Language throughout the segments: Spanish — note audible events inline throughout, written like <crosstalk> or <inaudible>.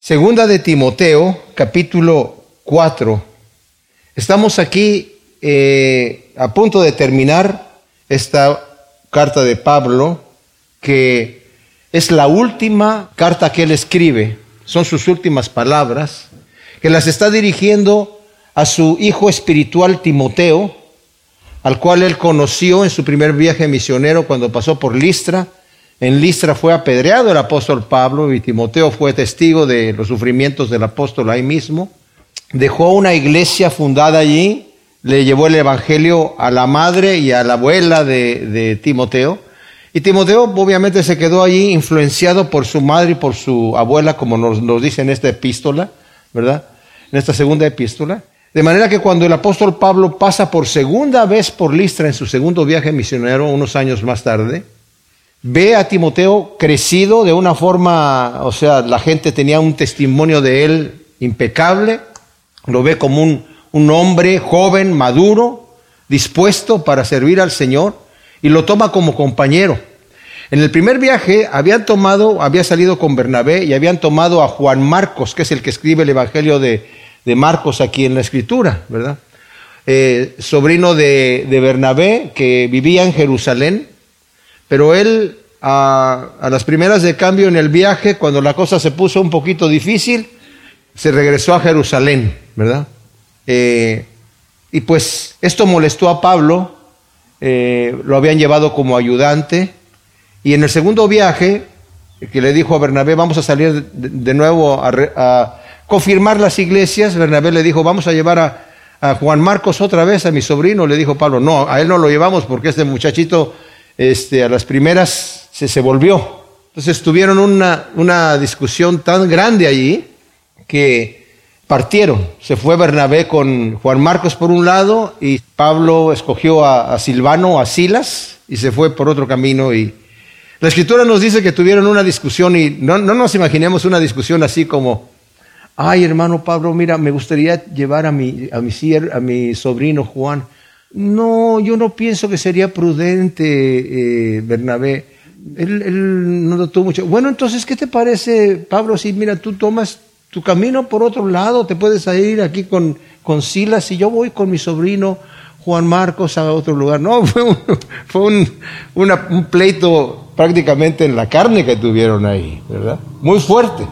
Segunda de Timoteo, capítulo 4. Estamos aquí eh, a punto de terminar esta carta de Pablo, que es la última carta que él escribe, son sus últimas palabras, que las está dirigiendo a su hijo espiritual Timoteo, al cual él conoció en su primer viaje misionero cuando pasó por Listra. En Listra fue apedreado el apóstol Pablo y Timoteo fue testigo de los sufrimientos del apóstol ahí mismo. Dejó una iglesia fundada allí, le llevó el Evangelio a la madre y a la abuela de, Timoteo. Y Timoteo obviamente se quedó allí influenciado por su madre y por su abuela, como nos, nos dice en esta epístola, ¿verdad? En esta segunda epístola. De manera que cuando el apóstol Pablo pasa por segunda vez por Listra en su segundo viaje misionero, unos años más tarde, ve a Timoteo crecido de una forma, o sea, la gente tenía un testimonio de él impecable, lo ve como un, un hombre joven, maduro, dispuesto para servir al Señor, y lo toma como compañero. En el primer viaje habían tomado, había salido con Bernabé y habían tomado a Juan Marcos, que es el que escribe el Evangelio de, de Marcos aquí en la escritura, ¿verdad? Eh, sobrino de, de, Bernabé, que vivía en Jerusalén, pero él a, las primeras de cambio en el viaje, cuando la cosa se puso un poquito difícil, se regresó a Jerusalén, ¿verdad? Eh, y pues esto molestó a Pablo, eh, lo habían llevado como ayudante, y en el segundo viaje, que le dijo a Bernabé, vamos a salir de, nuevo a confirmar las iglesias, Bernabé le dijo, vamos a llevar a, Juan Marcos otra vez, a mi sobrino, le dijo Pablo, no, a él no lo llevamos porque este muchachito este, a las primeras se, se volvió. Entonces tuvieron una, una discusión tan grande allí que partieron. Se fue Bernabé con Juan Marcos por un lado y Pablo escogió a, Silvano, a Silas, y se fue por otro camino. Y la escritura nos dice que tuvieron una discusión y no, no nos imaginemos una discusión así como ay hermano Pablo, mira, me gustaría llevar a mi, a mi sobrino Juan. No, yo no pienso que sería prudente, eh, Bernabé. Él, él, no tuvo mucho. Bueno, entonces, ¿qué te parece, Pablo? Si mira, tú tomas tu camino por otro lado, te puedes ir aquí con, con Silas y yo voy con mi sobrino Juan Marcos a otro lugar. No, <laughs> fue un, fue un, un pleito prácticamente en la carne que tuvieron ahí, ¿verdad? Muy fuerte.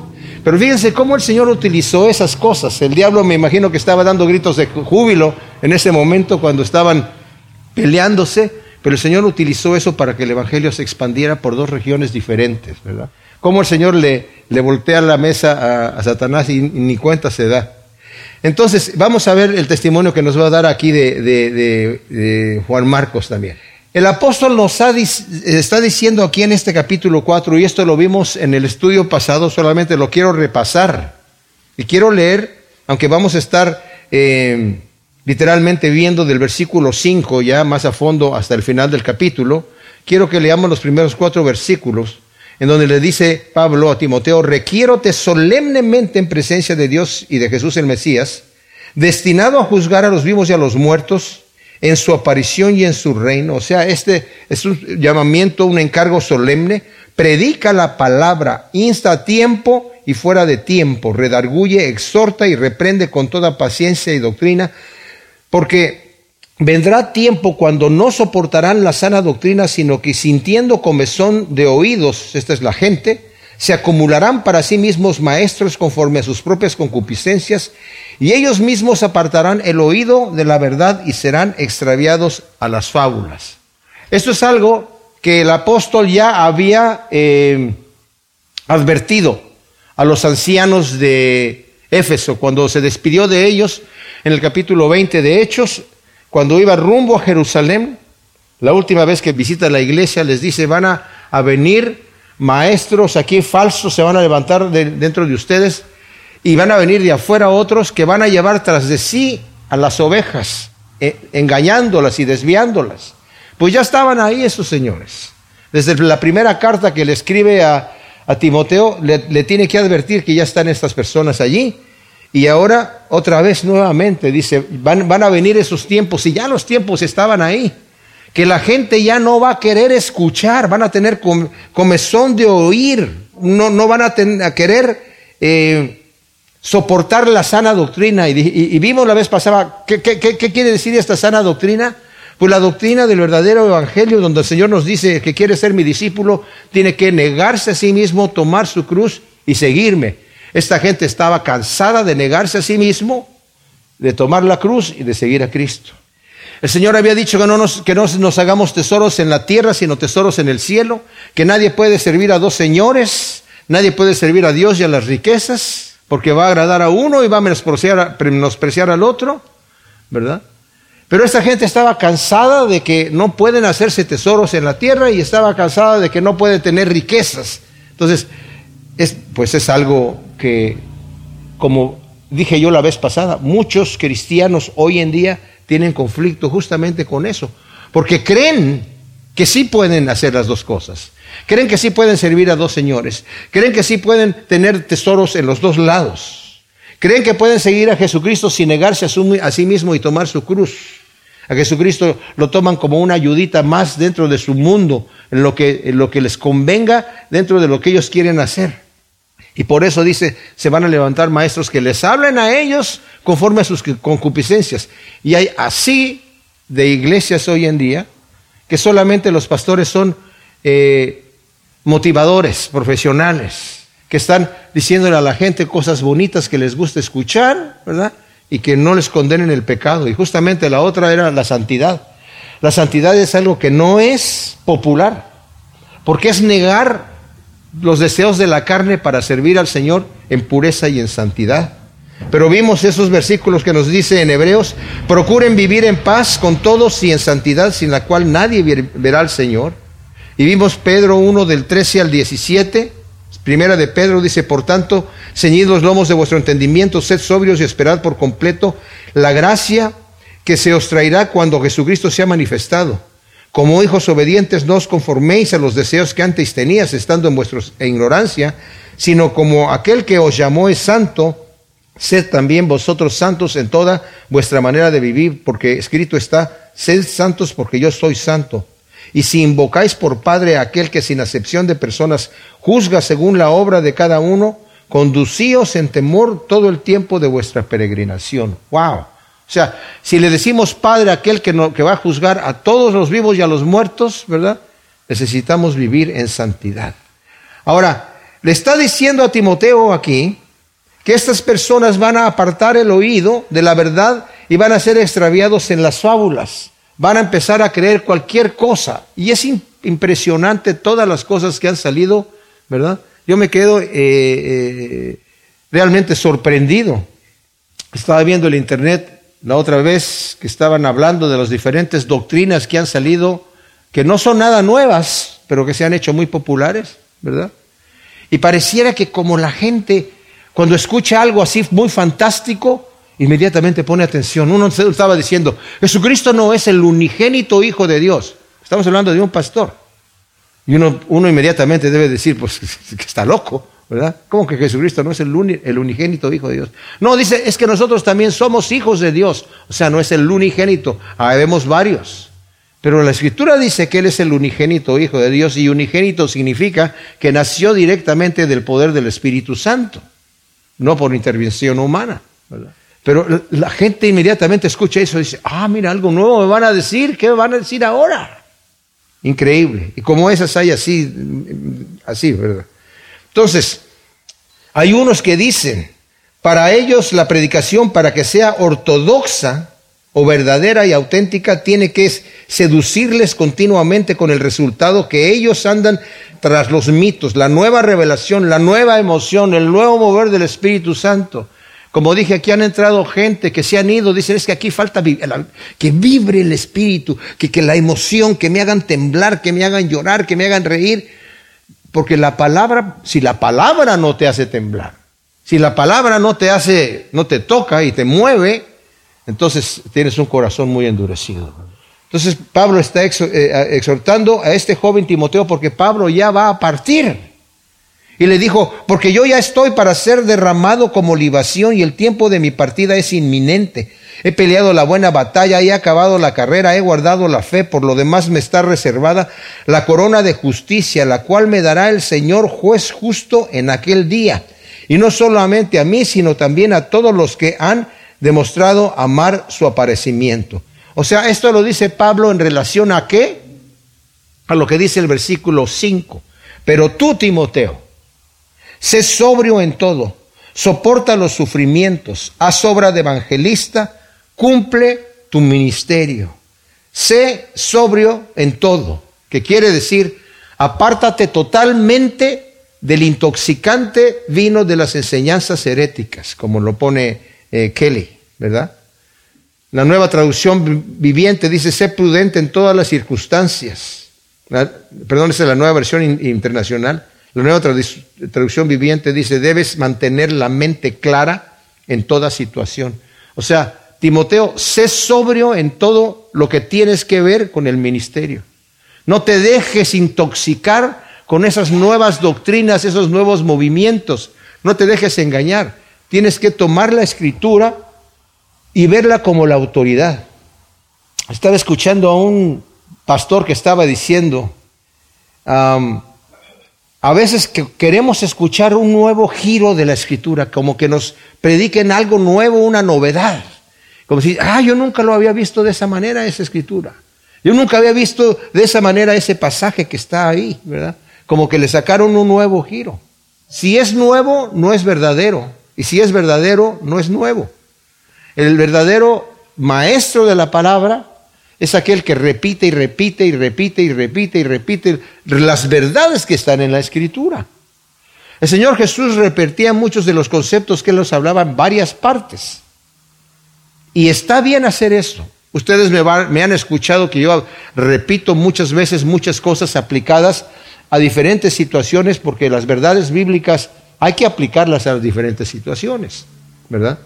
Pero fíjense cómo el Señor utilizó esas cosas. El diablo me imagino que estaba dando gritos de júbilo en ese momento cuando estaban peleándose, pero el Señor utilizó eso para que el Evangelio se expandiera por dos regiones diferentes, ¿verdad? Cómo el Señor le, le voltea la mesa a, Satanás y, ni cuenta se da. Entonces, vamos a ver el testimonio que nos va a dar aquí de, de Juan Marcos también. El apóstol nos está diciendo aquí en este capítulo 4, y esto lo vimos en el estudio pasado, solamente lo quiero repasar. Y quiero leer, aunque vamos a estar eh, literalmente viendo del versículo 5 ya más a fondo hasta el final del capítulo, quiero que leamos los primeros cuatro versículos, en donde le dice Pablo a Timoteo, requiérote solemnemente en presencia de Dios y de Jesús el Mesías, destinado a juzgar a los vivos y a los muertos, en su aparición y en su reino. O sea, este es un llamamiento, un encargo solemne. Predica la palabra, insta a tiempo y fuera de tiempo, redarguye, exhorta y reprende con toda paciencia y doctrina, porque vendrá tiempo cuando no soportarán la sana doctrina, sino que sintiendo comezón de oídos, esta es la gente, se acumularán para sí mismos maestros conforme a sus propias concupiscencias, y ellos mismos apartarán el oído de la verdad y serán extraviados a las fábulas. Esto es algo que el apóstol ya había eh, advertido a los ancianos de Éfeso cuando se despidió de ellos en el capítulo 20 de Hechos, cuando iba rumbo a Jerusalén, la última vez que visita la iglesia les dice, van a, a venir maestros aquí falsos se van a levantar dentro de ustedes y van a venir de afuera otros que van a llevar tras de sí a las ovejas, eh, engañándolas y desviándolas. Pues ya estaban ahí esos señores. Desde la primera carta que le escribe a, Timoteo, le, tiene que advertir que ya están estas personas allí. Y ahora, otra vez nuevamente, dice, van, van a venir esos tiempos, y ya los tiempos estaban ahí que la gente ya no va a querer escuchar, van a tener comezón de oír, no, no van a, a querer eh, soportar la sana doctrina. Y, vimos la vez pasada, ¿qué, quiere decir esta sana doctrina? Pues la doctrina del verdadero evangelio, donde el Señor nos dice que quiere ser mi discípulo, tiene que negarse a sí mismo, tomar su cruz y seguirme. Esta gente estaba cansada de negarse a sí mismo, de tomar la cruz y de seguir a Cristo. El Señor había dicho que no, nos, que no nos hagamos tesoros en la tierra, sino tesoros en el cielo, que nadie puede servir a dos señores, nadie puede servir a Dios y a las riquezas porque va a agradar a uno y va a menospreciar, al otro, ¿verdad? Pero esta gente estaba cansada de que no pueden hacerse tesoros en la tierra y estaba cansada de que no pueden tener riquezas. Entonces, es, pues es algo que, como dije yo la vez pasada, muchos cristianos hoy en día tienen conflicto justamente con eso, porque creen que sí pueden hacer las dos cosas. Creen que sí pueden servir a dos señores. Creen que sí pueden tener tesoros en los dos lados. Creen que pueden seguir a Jesucristo sin negarse a, sí mismo y tomar su cruz. A Jesucristo lo toman como una ayudita más dentro de su mundo, en lo que, en lo que les convenga, dentro de lo que ellos quieren hacer. Y por eso dice, se van a levantar maestros que les hablen a ellos conforme a sus concupiscencias. Y hay así de iglesias hoy en día, que solamente los pastores son eh, motivadores profesionales, que están diciéndole a la gente cosas bonitas que les gusta escuchar, ¿verdad? Y que no les condenen el pecado. Y justamente la otra era la santidad. La santidad es algo que no es popular, porque es negar los deseos de la carne para servir al Señor en pureza y en santidad. Pero vimos esos versículos que nos dice en Hebreos, procuren vivir en paz con todos y en santidad, sin la cual nadie verá al Señor. Y vimos Pedro 1 del 13 al 17. Primera de Pedro dice, por tanto, ceñid los lomos de vuestro entendimiento, sed sobrios y esperad por completo la gracia que se os traerá cuando Jesucristo sea manifestado. Como hijos obedientes, no os conforméis a los deseos que antes tenías, estando en vuestra ignorancia, sino como aquel que os llamó es santo, Sed también vosotros santos en toda vuestra manera de vivir, porque escrito está, sed santos porque yo soy santo. Y si invocáis por Padre a aquel que sin acepción de personas juzga según la obra de cada uno, conducíos en temor todo el tiempo de vuestra peregrinación. ¡Wow! O sea, si le decimos Padre a aquel que, va a juzgar a todos los vivos y a los muertos, ¿verdad? Necesitamos vivir en santidad. Ahora, le está diciendo a Timoteo aquí, que estas personas van a apartar el oído de la verdad y van a ser extraviados en las fábulas. Van a empezar a creer cualquier cosa. Y es impresionante todas las cosas que han salido, ¿verdad? Yo me quedo eh, eh, realmente sorprendido. Estaba viendo el internet la otra vez que estaban hablando de las diferentes doctrinas que han salido, que no son nada nuevas, pero que se han hecho muy populares, ¿verdad? Y pareciera que como la gente cuando escucha algo así muy fantástico, inmediatamente pone atención. Uno estaba diciendo, Jesucristo no es el unigénito Hijo de Dios. Estamos hablando de un pastor. Y uno, uno inmediatamente debe decir, pues <laughs> que está loco, ¿verdad? ¿Cómo que Jesucristo no es el, unigénito Hijo de Dios? No, dice, es que nosotros también somos hijos de Dios. O sea, no es el unigénito, vemos varios. Pero la Escritura dice que Él es el unigénito Hijo de Dios y unigénito significa que nació directamente del poder del Espíritu Santo no por intervención humana. Pero la gente inmediatamente escucha eso y dice, ah, mira, algo nuevo me van a decir, ¿qué me van a decir ahora? Increíble. Y como esas hay así, así, ¿verdad? Entonces, hay unos que dicen, para ellos la predicación, para que sea ortodoxa o verdadera y auténtica, tiene que seducirles continuamente con el resultado que ellos andan tras los mitos, la nueva revelación, la nueva emoción, el nuevo mover del Espíritu Santo. Como dije, aquí han entrado gente que se han ido, dicen, es que aquí falta que vibre el Espíritu, que, que la emoción, que me hagan temblar, que me hagan llorar, que me hagan reír. Porque la palabra, si la palabra no te hace temblar, si la palabra no te hace, no te toca y te mueve, entonces tienes un corazón muy endurecido. Entonces Pablo está eh, exhortando a este joven Timoteo porque Pablo ya va a partir. Y le dijo, porque yo ya estoy para ser derramado como libación y el tiempo de mi partida es inminente. He peleado la buena batalla, he acabado la carrera, he guardado la fe, por lo demás me está reservada la corona de justicia, la cual me dará el Señor juez justo en aquel día Y no solamente a mí, sino también a todos los que han demostrado amar su aparecimiento. O sea, esto lo dice Pablo en relación a qué? A lo que dice el versículo 5. Pero tú, Timoteo, sé sobrio en todo, soporta los sufrimientos, haz obra de evangelista, cumple tu ministerio. Sé sobrio en todo, que quiere decir, apártate totalmente del intoxicante vino de las enseñanzas heréticas, como lo pone eh, Kelly, ¿verdad? La nueva traducción viviente dice, sé prudente en todas las circunstancias. perdón, esa es la nueva versión internacional. La nueva traducción viviente dice, debes mantener la mente clara en toda situación. O sea, Timoteo, sé sobrio en todo lo que tienes que ver con el ministerio. No te dejes intoxicar con esas nuevas doctrinas, esos nuevos movimientos. No te dejes engañar. Tienes que tomar la escritura y verla como la autoridad. Estaba escuchando a un pastor que estaba diciendo, a veces que queremos escuchar un nuevo giro de la escritura, como que nos prediquen algo nuevo, una novedad. Como si, ah, yo nunca lo había visto de esa manera, esa escritura. Yo nunca había visto de esa manera ese pasaje que está ahí, ¿verdad? Como que le sacaron un nuevo giro. Si es nuevo, no es verdadero. Y si es verdadero, no es nuevo. El verdadero maestro de la palabra es aquel que repite y repite y repite y repite y repite las verdades que están en la escritura. El Señor Jesús repetía muchos de los conceptos que él nos hablaba en varias partes. Y está bien hacer eso. Ustedes me, me, han escuchado que yo repito muchas veces muchas cosas aplicadas a diferentes situaciones porque las verdades bíblicas hay que aplicarlas a las diferentes situaciones, ¿verdad?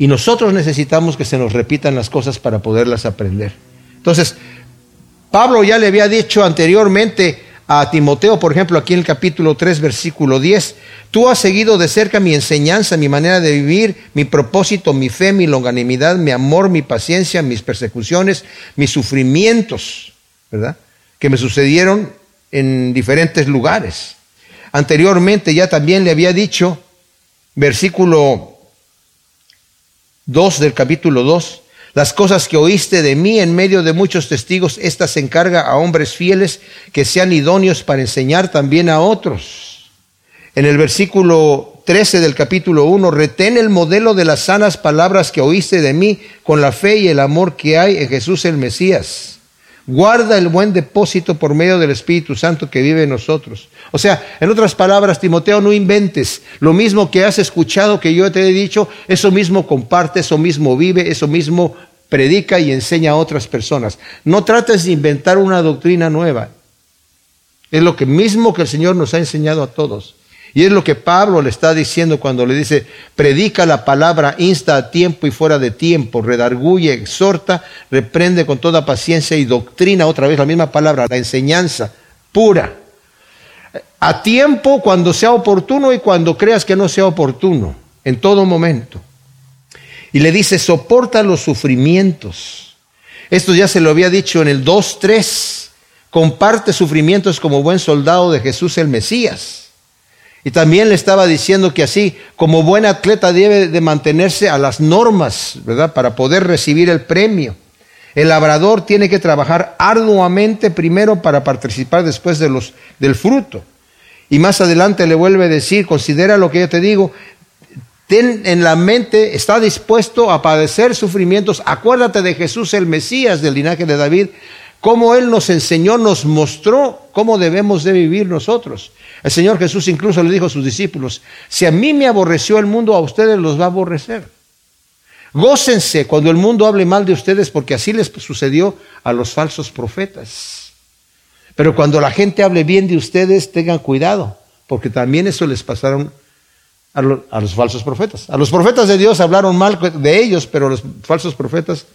Y nosotros necesitamos que se nos repitan las cosas para poderlas aprender. Entonces, Pablo ya le había dicho anteriormente a Timoteo, por ejemplo, aquí en el capítulo 3, versículo 10, tú has seguido de cerca mi enseñanza, mi manera de vivir, mi propósito, mi fe, mi longanimidad, mi amor, mi paciencia, mis persecuciones, mis sufrimientos, ¿verdad? Que me sucedieron en diferentes lugares. Anteriormente ya también le había dicho, versículo 2 del capítulo 2, las cosas que oíste de mí en medio de muchos testigos, estas se encarga a hombres fieles que sean idóneos para enseñar también a otros. En el versículo 13 del capítulo 1, retén el modelo de las sanas palabras que oíste de mí con la fe y el amor que hay en Jesús el Mesías. Guarda el buen depósito por medio del Espíritu Santo que vive en nosotros. O sea, en otras palabras, Timoteo, no inventes. Lo mismo que has escuchado que yo te he dicho, eso mismo comparte, eso mismo vive, eso mismo predica y enseña a otras personas. No trates de inventar una doctrina nueva. Es lo mismo que el Señor nos ha enseñado a todos. Y es lo que Pablo le está diciendo cuando le dice, predica la palabra, insta a tiempo y fuera de tiempo, redarguye, exhorta, reprende con toda paciencia y doctrina, otra vez la misma palabra, la enseñanza pura. A tiempo cuando sea oportuno y cuando creas que no sea oportuno, en todo momento. Y le dice, soporta los sufrimientos. Esto ya se lo había dicho en el 2.3. Comparte sufrimientos como buen soldado de Jesús el Mesías. Y también le estaba diciendo que así, como buen atleta debe de mantenerse a las normas, ¿verdad? Para poder recibir el premio. El labrador tiene que trabajar arduamente primero para participar después de los, del fruto. Y más adelante le vuelve a decir, considera lo que yo te digo, ten en la mente, está dispuesto a padecer sufrimientos. Acuérdate de Jesús el Mesías del linaje de David, cómo Él nos enseñó, nos mostró cómo debemos de vivir nosotros. El Señor Jesús incluso le dijo a sus discípulos, si a mí me aborreció el mundo, a ustedes los va a aborrecer. Gócense cuando el mundo hable mal de ustedes, porque así les sucedió a los falsos profetas. Pero cuando la gente hable bien de ustedes, tengan cuidado, porque también eso les pasaron a, los falsos profetas. A los profetas de Dios hablaron mal de ellos, pero los falsos profetas,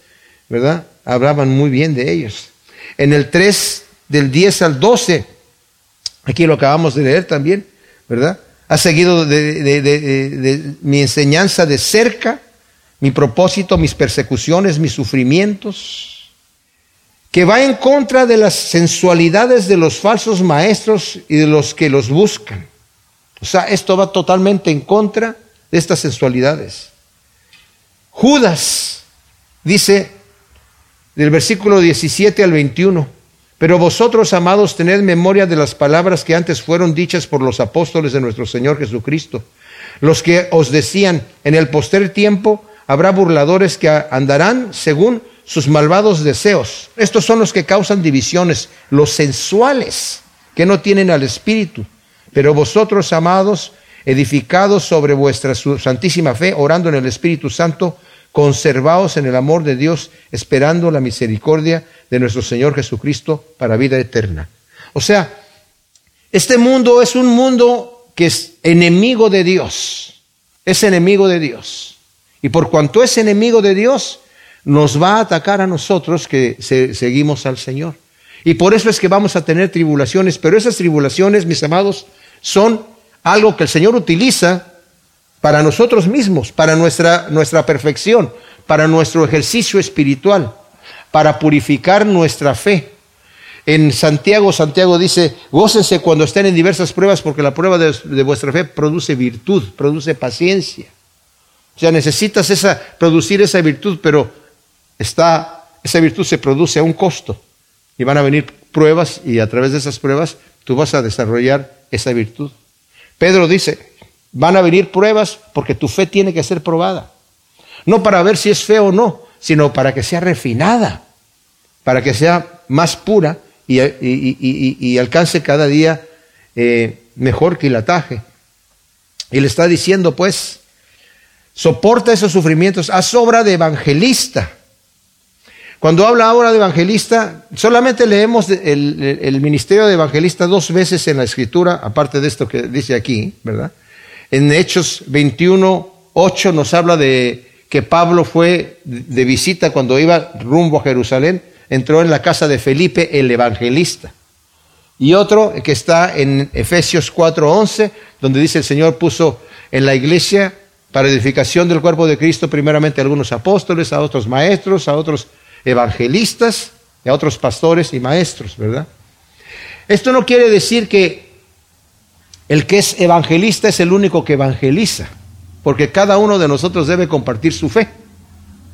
¿verdad? Hablaban muy bien de ellos. En el 3 del 10 al 12, aquí lo acabamos de leer también, ¿verdad? Ha seguido de, mi enseñanza de cerca, mi propósito, mis persecuciones, mis sufrimientos, que va en contra de las sensualidades de los falsos maestros y de los que los buscan. O sea, esto va totalmente en contra de estas sensualidades. Judas dice del versículo 17 al 21, pero vosotros, amados, tened memoria de las palabras que antes fueron dichas por los apóstoles de nuestro Señor Jesucristo, los que os decían, en el poster tiempo habrá burladores que andarán según sus malvados deseos. Estos son los que causan divisiones, los sensuales, que no tienen al Espíritu. Pero vosotros, amados, edificados sobre vuestra santísima fe, orando en el Espíritu Santo, conservaos en el amor de Dios, esperando la misericordia de nuestro Señor Jesucristo para vida eterna. O sea, este mundo es un mundo que es enemigo de Dios, es enemigo de Dios. Y por cuanto es enemigo de Dios, nos va a atacar a nosotros que seguimos al Señor. Y por eso es que vamos a tener tribulaciones, pero esas tribulaciones, mis amados, son algo que el Señor utiliza para nosotros mismos, para nuestra, nuestra perfección, para nuestro ejercicio espiritual, para purificar nuestra fe. En Santiago, Santiago dice, gócense cuando estén en diversas pruebas, porque la prueba de, de vuestra fe produce virtud, produce paciencia. O sea, necesitas esa, producir esa virtud, pero está, esa virtud se produce a un costo. Y van a venir pruebas y a través de esas pruebas tú vas a desarrollar esa virtud. Pedro dice, van a venir pruebas porque tu fe tiene que ser probada. No para ver si es fe o no, sino para que sea refinada, para que sea más pura y, alcance cada día eh, mejor quilataje. Y le está diciendo, pues, soporta esos sufrimientos, haz obra de evangelista cuando habla ahora de evangelista, solamente leemos el, ministerio de evangelista dos veces en la escritura, aparte de esto que dice aquí, ¿verdad? En Hechos 21, 8 nos habla de que Pablo fue de visita cuando iba rumbo a Jerusalén, entró en la casa de Felipe el evangelista. Y otro que está en Efesios 4:11, donde dice el Señor puso en la iglesia para edificación del cuerpo de Cristo primeramente a algunos apóstoles, a otros maestros, a otros evangelistas a otros pastores y maestros, ¿verdad? Esto no quiere decir que el que es evangelista es el único que evangeliza, porque cada uno de nosotros debe compartir su fe,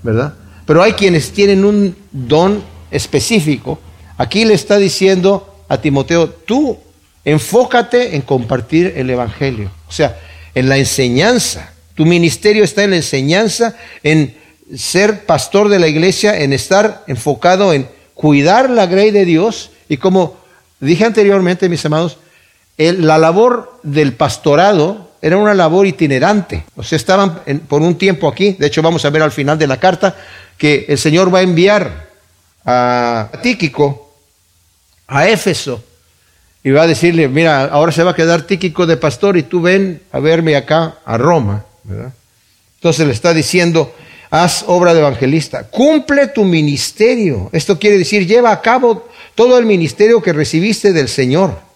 ¿verdad? Pero hay quienes tienen un don específico. Aquí le está diciendo a Timoteo, tú enfócate en compartir el Evangelio, o sea, en la enseñanza. Tu ministerio está en la enseñanza, en ser pastor de la iglesia, en estar enfocado en cuidar la grey de Dios y como dije anteriormente, mis amados, la labor del pastorado era una labor itinerante. O sea, estaban por un tiempo aquí, de hecho vamos a ver al final de la carta que el Señor va a enviar a Tíquico, a Éfeso, y va a decirle, mira, ahora se va a quedar Tíquico de pastor y tú ven a verme acá a Roma. Entonces le está diciendo, haz obra de evangelista, cumple tu ministerio. Esto quiere decir, lleva a cabo todo el ministerio que recibiste del Señor.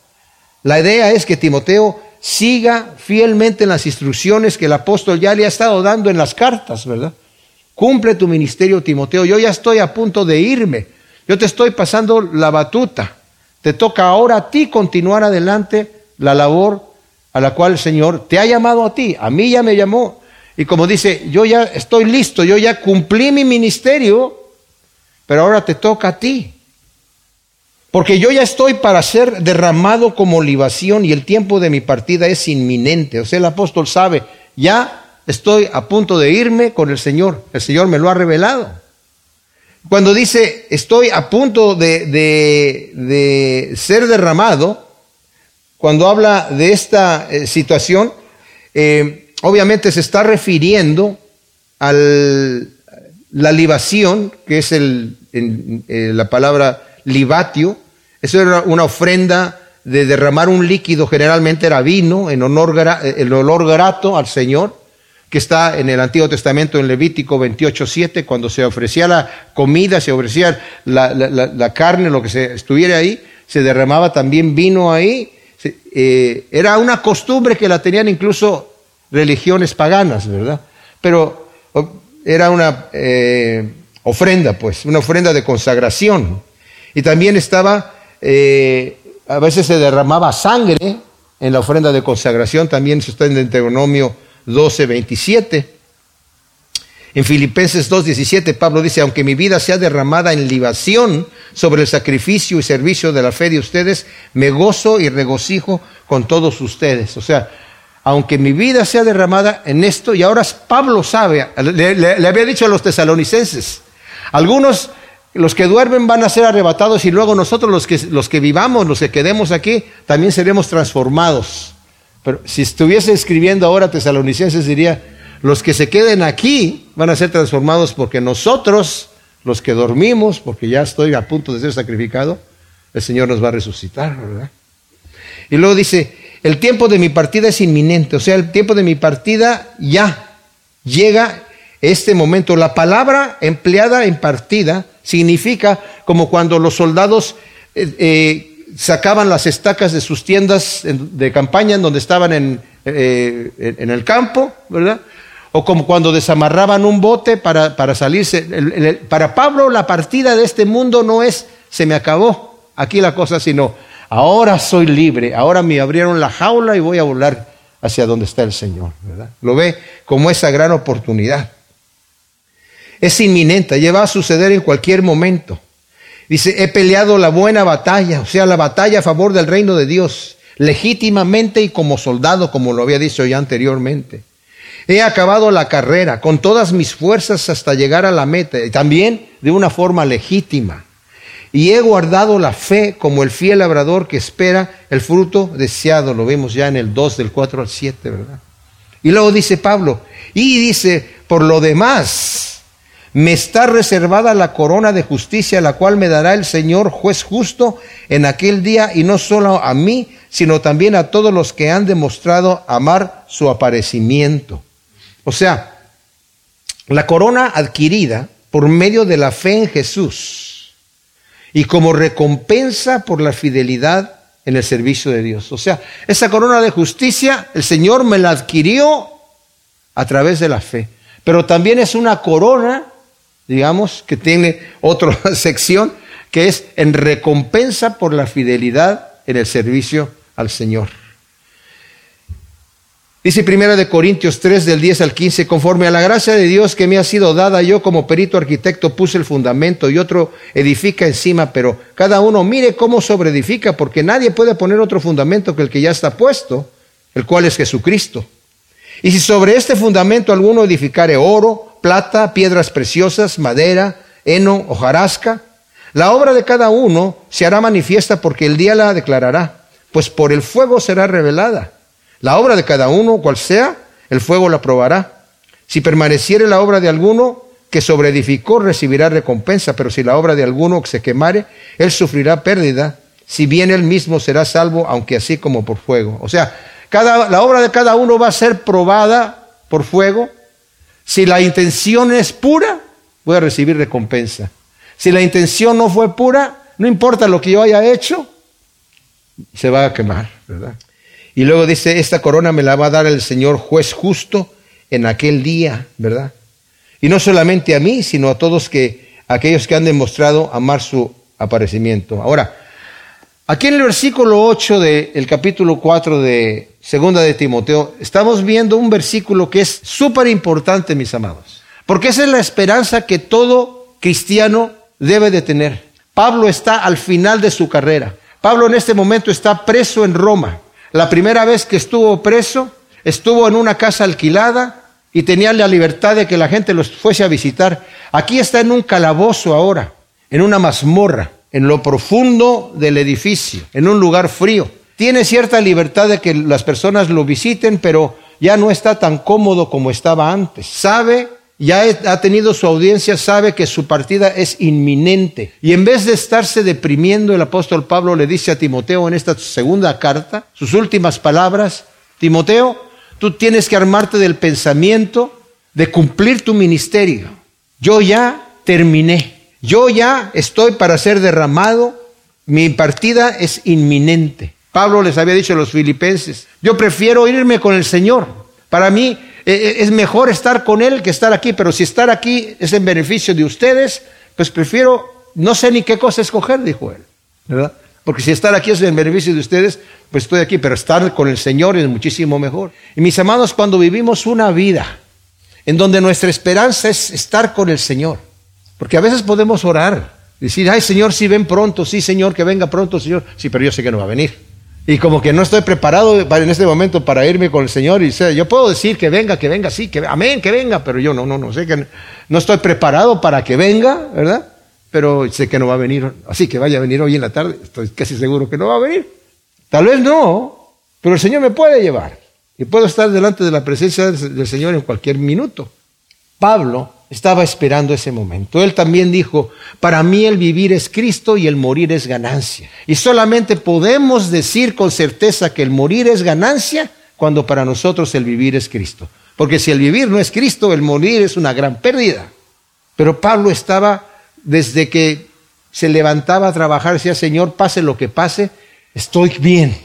La idea es que Timoteo siga fielmente en las instrucciones que el apóstol ya le ha estado dando en las cartas, ¿verdad? Cumple tu ministerio, Timoteo. Yo ya estoy a punto de irme. Yo te estoy pasando la batuta. Te toca ahora a ti continuar adelante la labor a la cual el Señor te ha llamado a ti. A mí ya me llamó. Y como dice, yo ya estoy listo, yo ya cumplí mi ministerio, pero ahora te toca a ti. Porque yo ya estoy para ser derramado como libación y el tiempo de mi partida es inminente. O sea, el apóstol sabe, ya estoy a punto de irme con el Señor. El Señor me lo ha revelado. Cuando dice, estoy a punto de, de, ser derramado, cuando habla de esta eh, situación, eh, obviamente se está refiriendo a la libación, que es el, eh, la palabra libatio. Eso era una ofrenda de derramar un líquido, generalmente era vino, en el olor grato al Señor, que está en el Antiguo Testamento en Levítico 28.7, cuando se ofrecía la comida, se ofrecía la, carne, lo que se estuviera ahí, se derramaba también vino ahí. Eh, era una costumbre que la tenían incluso religiones paganas, ¿verdad? Pero era una eh, ofrenda, pues, una ofrenda de consagración. Y también estaba, eh, a veces se derramaba sangre en la ofrenda de consagración, también se está en Deuteronomio 12, 27. En Filipenses 2.17 Pablo dice, aunque mi vida sea derramada en libación sobre el sacrificio y servicio de la fe de ustedes, me gozo y regocijo con todos ustedes. O sea, aunque mi vida sea derramada en esto, y ahora Pablo sabe, le, le había dicho a los tesalonicenses, algunos, los que duermen van a ser arrebatados y luego nosotros los que, los que vivamos, los que quedemos aquí, también seremos transformados. Pero si estuviese escribiendo ahora tesalonicenses diría, los que se queden aquí van a ser transformados porque nosotros, los que dormimos, porque ya estoy a punto de ser sacrificado, el Señor nos va a resucitar, ¿verdad? Y luego dice, el tiempo de mi partida es inminente, o sea, el tiempo de mi partida ya llega este momento. La palabra empleada en partida significa como cuando los soldados eh, eh, sacaban las estacas de sus tiendas de campaña en donde estaban en, eh, en el campo, ¿verdad? o como cuando desamarraban un bote para, para salirse. para Pablo la partida de este mundo no es se me acabó aquí la cosa, sino ahora soy libre, ahora me abrieron la jaula y voy a volar hacia donde está el Señor. ¿verdad? Lo ve como esa gran oportunidad. Es inminente, ya va a suceder en cualquier momento. Dice, he peleado la buena batalla, o sea, la batalla a favor del reino de Dios, legítimamente y como soldado, como lo había dicho ya anteriormente. He acabado la carrera con todas mis fuerzas hasta llegar a la meta, y también de una forma legítima. Y he guardado la fe como el fiel labrador que espera el fruto deseado. Lo vemos ya en el 2 del 4 al 7, ¿verdad? Y luego dice Pablo, y dice, por lo demás, me está reservada la corona de justicia, la cual me dará el Señor juez justo en aquel día, y no solo a mí, sino también a todos los que han demostrado amar su aparecimiento. O sea, la corona adquirida por medio de la fe en Jesús y como recompensa por la fidelidad en el servicio de Dios. O sea, esa corona de justicia, el Señor me la adquirió a través de la fe. Pero también es una corona, digamos, que tiene otra <laughs> sección, que es en recompensa por la fidelidad en el servicio al Señor. Dice primera de Corintios 3 del 10 al 15, conforme a la gracia de Dios que me ha sido dada, yo como perito arquitecto puse el fundamento y otro edifica encima, pero cada uno mire cómo sobreedifica, porque nadie puede poner otro fundamento que el que ya está puesto, el cual es Jesucristo. Y si sobre este fundamento alguno edificare oro, plata, piedras preciosas, madera, heno, hojarasca, la obra de cada uno se hará manifiesta porque el día la declarará, pues por el fuego será revelada la obra de cada uno, cual sea, el fuego la probará. Si permaneciere la obra de alguno que sobreedificó, recibirá recompensa, pero si la obra de alguno se quemare, él sufrirá pérdida, si bien él mismo será salvo, aunque así como por fuego. O sea, cada, la obra de cada uno va a ser probada por fuego. Si la intención es pura, voy a recibir recompensa. Si la intención no fue pura, no importa lo que yo haya hecho, se va a quemar, ¿verdad? Y luego dice, esta corona me la va a dar el Señor juez justo en aquel día, ¿verdad? Y no solamente a mí, sino a todos que, aquellos que han demostrado amar su aparecimiento. Ahora, aquí en el versículo 8 del capítulo 4 de Segunda de Timoteo, estamos viendo un versículo que es súper importante, mis amados. Porque esa es la esperanza que todo cristiano debe de tener. Pablo está al final de su carrera. Pablo en este momento está preso en Roma. La primera vez que estuvo preso, estuvo en una casa alquilada y tenía la libertad de que la gente los fuese a visitar. Aquí está en un calabozo ahora, en una mazmorra, en lo profundo del edificio, en un lugar frío. Tiene cierta libertad de que las personas lo visiten, pero ya no está tan cómodo como estaba antes. Sabe ya ha tenido su audiencia, sabe que su partida es inminente. Y en vez de estarse deprimiendo, el apóstol Pablo le dice a Timoteo en esta segunda carta, sus últimas palabras, Timoteo, tú tienes que armarte del pensamiento de cumplir tu ministerio. Yo ya terminé, yo ya estoy para ser derramado, mi partida es inminente. Pablo les había dicho a los filipenses, yo prefiero irme con el Señor. Para mí eh, eh, es mejor estar con Él que estar aquí, pero si estar aquí es en beneficio de ustedes, pues prefiero, no sé ni qué cosa escoger, dijo él. ¿verdad? Porque si estar aquí es en beneficio de ustedes, pues estoy aquí, pero estar con el Señor es muchísimo mejor. Y mis amados, cuando vivimos una vida en donde nuestra esperanza es estar con el Señor, porque a veces podemos orar, decir, ay Señor, si ven pronto, sí Señor, que venga pronto, Señor, sí, pero yo sé que no va a venir. Y como que no estoy preparado en este momento para irme con el Señor y sé, yo puedo decir que venga, que venga, sí, que amén, que venga, pero yo no, no, no sé que no estoy preparado para que venga, ¿verdad? Pero sé que no va a venir, así que vaya a venir hoy en la tarde, estoy casi seguro que no va a venir. Tal vez no, pero el Señor me puede llevar y puedo estar delante de la presencia del Señor en cualquier minuto. Pablo estaba esperando ese momento. Él también dijo, para mí el vivir es Cristo y el morir es ganancia. Y solamente podemos decir con certeza que el morir es ganancia cuando para nosotros el vivir es Cristo. Porque si el vivir no es Cristo, el morir es una gran pérdida. Pero Pablo estaba, desde que se levantaba a trabajar, decía, Señor, pase lo que pase, estoy bien.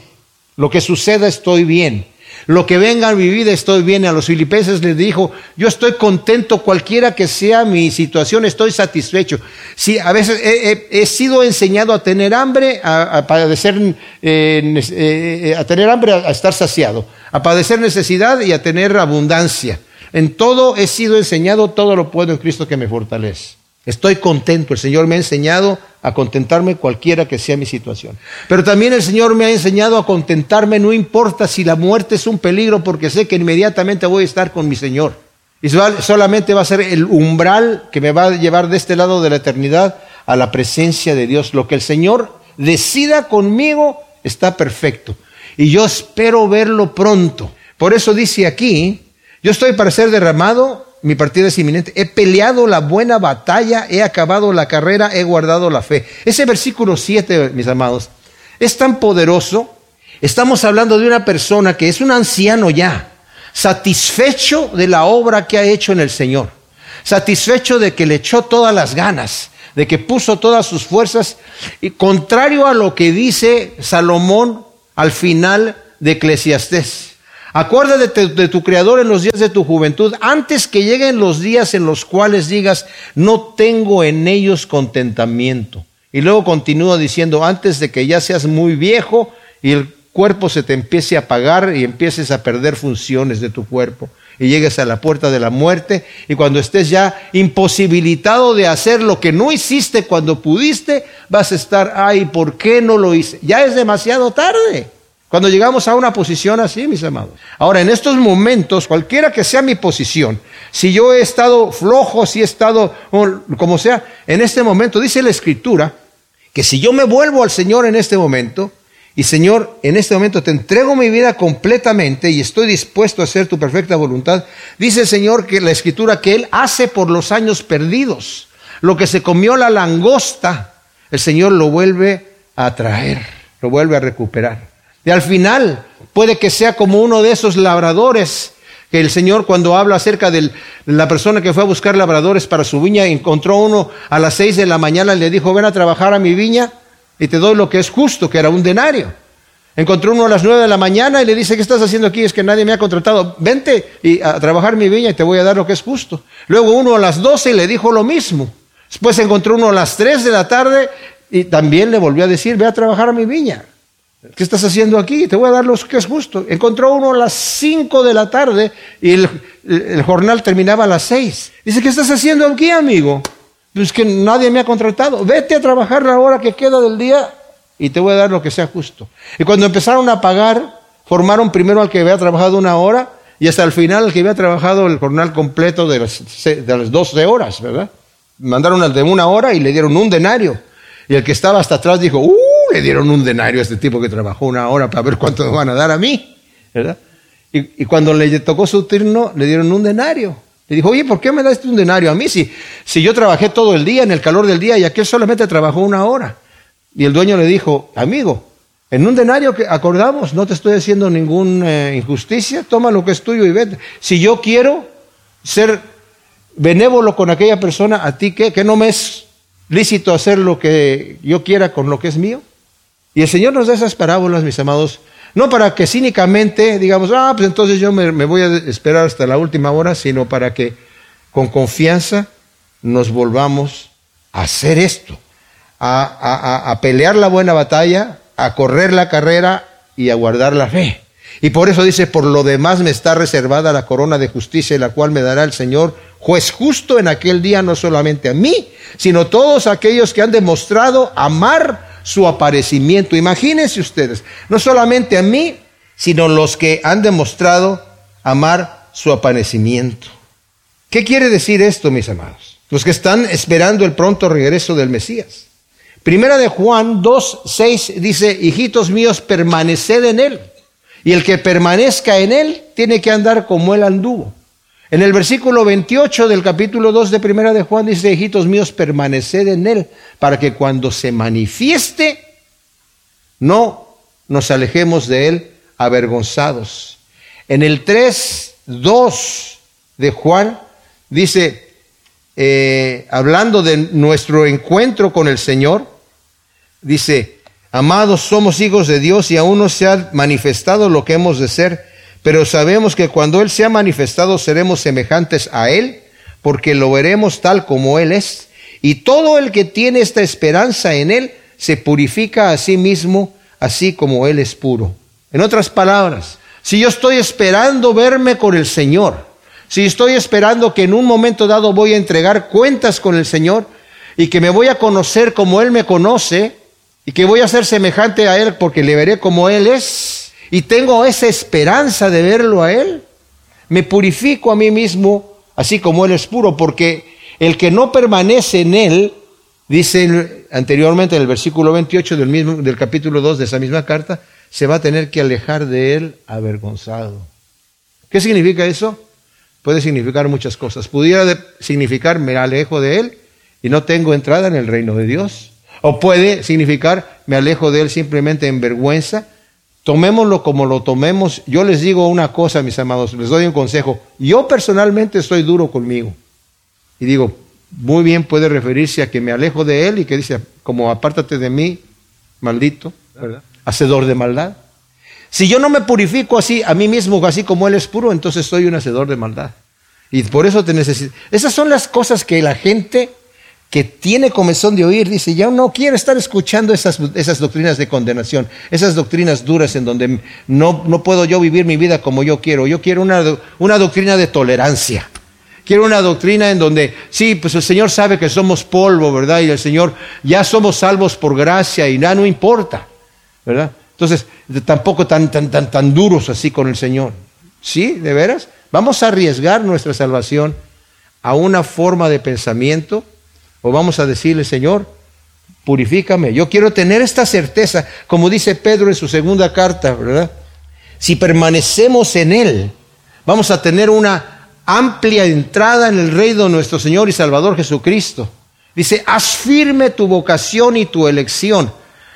Lo que suceda, estoy bien. Lo que venga a mi vida estoy bien. A los filipenses les dijo, yo estoy contento cualquiera que sea mi situación, estoy satisfecho. Si a veces he, sido enseñado a tener hambre, a, padecer, eh, eh, a tener hambre, a estar saciado, a padecer necesidad y a tener abundancia. En todo he sido enseñado, todo lo puedo en Cristo que me fortalece. Estoy contento. El Señor me ha enseñado a contentarme cualquiera que sea mi situación. Pero también el Señor me ha enseñado a contentarme, no importa si la muerte es un peligro, porque sé que inmediatamente voy a estar con mi Señor. Y solamente va a ser el umbral que me va a llevar de este lado de la eternidad a la presencia de Dios. Lo que el Señor decida conmigo está perfecto. Y yo espero verlo pronto. Por eso dice aquí, yo estoy para ser derramado mi partida es inminente. He peleado la buena batalla, he acabado la carrera, he guardado la fe. Ese versículo 7, mis amados, es tan poderoso. Estamos hablando de una persona que es un anciano ya, satisfecho de la obra que ha hecho en el Señor, satisfecho de que le echó todas las ganas, de que puso todas sus fuerzas, y contrario a lo que dice Salomón al final de Eclesiastés. Acuérdate de, tu Creador en los días de tu juventud, antes que lleguen los días en los cuales digas, no tengo en ellos contentamiento. Y luego continúa diciendo, antes de que ya seas muy viejo y el cuerpo se te empiece a apagar y empieces a perder funciones de tu cuerpo y llegues a la puerta de la muerte y cuando estés ya imposibilitado de hacer lo que no hiciste cuando pudiste, vas a estar, ay, ¿por qué no lo hice? Ya es demasiado tarde. Cuando llegamos a una posición así, mis amados. Ahora, en estos momentos, cualquiera que sea mi posición, si yo he estado flojo, si he estado como sea, en este momento, dice la Escritura, que si yo me vuelvo al Señor en este momento, y Señor, en este momento te entrego mi vida completamente y estoy dispuesto a hacer tu perfecta voluntad, dice el Señor que la Escritura que Él hace por los años perdidos, lo que se comió la langosta, el Señor lo vuelve a traer, lo vuelve a recuperar. Y al final puede que sea como uno de esos labradores que el Señor cuando habla acerca de la persona que fue a buscar labradores para su viña, encontró uno a las seis de la mañana y le dijo, ven a trabajar a mi viña y te doy lo que es justo, que era un denario. Encontró uno a las nueve de la mañana y le dice, ¿qué estás haciendo aquí? Es que nadie me ha contratado. Vente y a trabajar mi viña y te voy a dar lo que es justo. Luego uno a las doce y le dijo lo mismo. Después encontró uno a las tres de la tarde y también le volvió a decir, ve a trabajar a mi viña. ¿Qué estás haciendo aquí? Te voy a dar lo que es justo. Encontró uno a las 5 de la tarde y el, jornal terminaba a las 6. Dice, ¿qué estás haciendo aquí, amigo? Pues que nadie me ha contratado. Vete a trabajar la hora que queda del día y te voy a dar lo que sea justo. Y cuando empezaron a pagar, formaron primero al que había trabajado una hora y hasta el final al que había trabajado el jornal completo de las, de las 12 horas, ¿verdad? Mandaron al de una hora y le dieron un denario. Y el que estaba hasta atrás dijo, ¡uh! Le dieron un denario a este tipo que trabajó una hora para ver cuánto me van a dar a mí, ¿verdad? Y, cuando le tocó su turno, le dieron un denario. Le dijo, oye, ¿por qué me das un denario a mí si, si yo trabajé todo el día, en el calor del día, y aquel solamente trabajó una hora? Y el dueño le dijo, amigo, en un denario que acordamos, no te estoy haciendo ninguna eh, injusticia, toma lo que es tuyo y vete. Si yo quiero ser benévolo con aquella persona, ¿a ti qué? ¿Que no me es lícito hacer lo que yo quiera con lo que es mío? Y el Señor nos da esas parábolas, mis amados, no para que cínicamente digamos, ah, pues entonces yo me, voy a esperar hasta la última hora, sino para que con confianza nos volvamos a hacer esto, a, a pelear la buena batalla, a correr la carrera y a guardar la fe. Y por eso dice, por lo demás me está reservada la corona de justicia, la cual me dará el Señor, juez justo en aquel día, no solamente a mí, sino todos aquellos que han demostrado amar su aparecimiento. Imagínense ustedes, no solamente a mí, sino los que han demostrado amar su aparecimiento. ¿Qué quiere decir esto, mis amados? Los que están esperando el pronto regreso del Mesías. Primera de Juan 2, 6 dice, hijitos míos, permaneced en él y el que permanezca en él tiene que andar como él anduvo. En el versículo 28 del capítulo 2 de Primera de Juan dice, hijitos míos, permaneced en él, para que cuando se manifieste, no nos alejemos de él avergonzados. En el 3, 2 de Juan dice, eh, hablando de nuestro encuentro con el Señor, dice, Amados, somos hijos de Dios y aún no se ha manifestado lo que hemos de ser, pero sabemos que cuando Él se ha manifestado seremos semejantes a Él, porque lo veremos tal como Él es. Y todo el que tiene esta esperanza en Él se purifica a sí mismo, así como Él es puro. En otras palabras, si yo estoy esperando verme con el Señor, si estoy esperando que en un momento dado voy a entregar cuentas con el Señor y que me voy a conocer como Él me conoce, y que voy a ser semejante a Él porque le veré como Él es y tengo esa esperanza de verlo a Él, me purifico a mí mismo así como Él es puro, porque el que no permanece en Él, dice anteriormente en el versículo 28 del, mismo, del capítulo 2 de esa misma carta, se va a tener que alejar de Él avergonzado. ¿Qué significa eso? Puede significar muchas cosas. Pudiera significar me alejo de Él y no tengo entrada en el reino de Dios. O puede significar, me alejo de él simplemente en vergüenza. Tomémoslo como lo tomemos. Yo les digo una cosa, mis amados, les doy un consejo. Yo personalmente estoy duro conmigo. Y digo, muy bien puede referirse a que me alejo de él y que dice, como apártate de mí, maldito, hacedor de maldad. Si yo no me purifico así a mí mismo, así como él es puro, entonces soy un hacedor de maldad. Y por eso te necesito. Esas son las cosas que la gente que tiene comezón de oír, dice, ya no quiero estar escuchando esas, esas doctrinas de condenación, esas doctrinas duras en donde no, no puedo yo vivir mi vida como yo quiero. Yo quiero una, una doctrina de tolerancia. Quiero una doctrina en donde, sí, pues el Señor sabe que somos polvo, ¿verdad? Y el Señor, ya somos salvos por gracia y nada, no importa, ¿verdad? Entonces, tampoco tan, tan, tan, tan duros así con el Señor. ¿Sí? ¿De veras? Vamos a arriesgar nuestra salvación a una forma de pensamiento o vamos a decirle, Señor, purifícame. Yo quiero tener esta certeza, como dice Pedro en su segunda carta, ¿verdad? Si permanecemos en Él, vamos a tener una amplia entrada en el reino de nuestro Señor y Salvador Jesucristo. Dice, haz firme tu vocación y tu elección.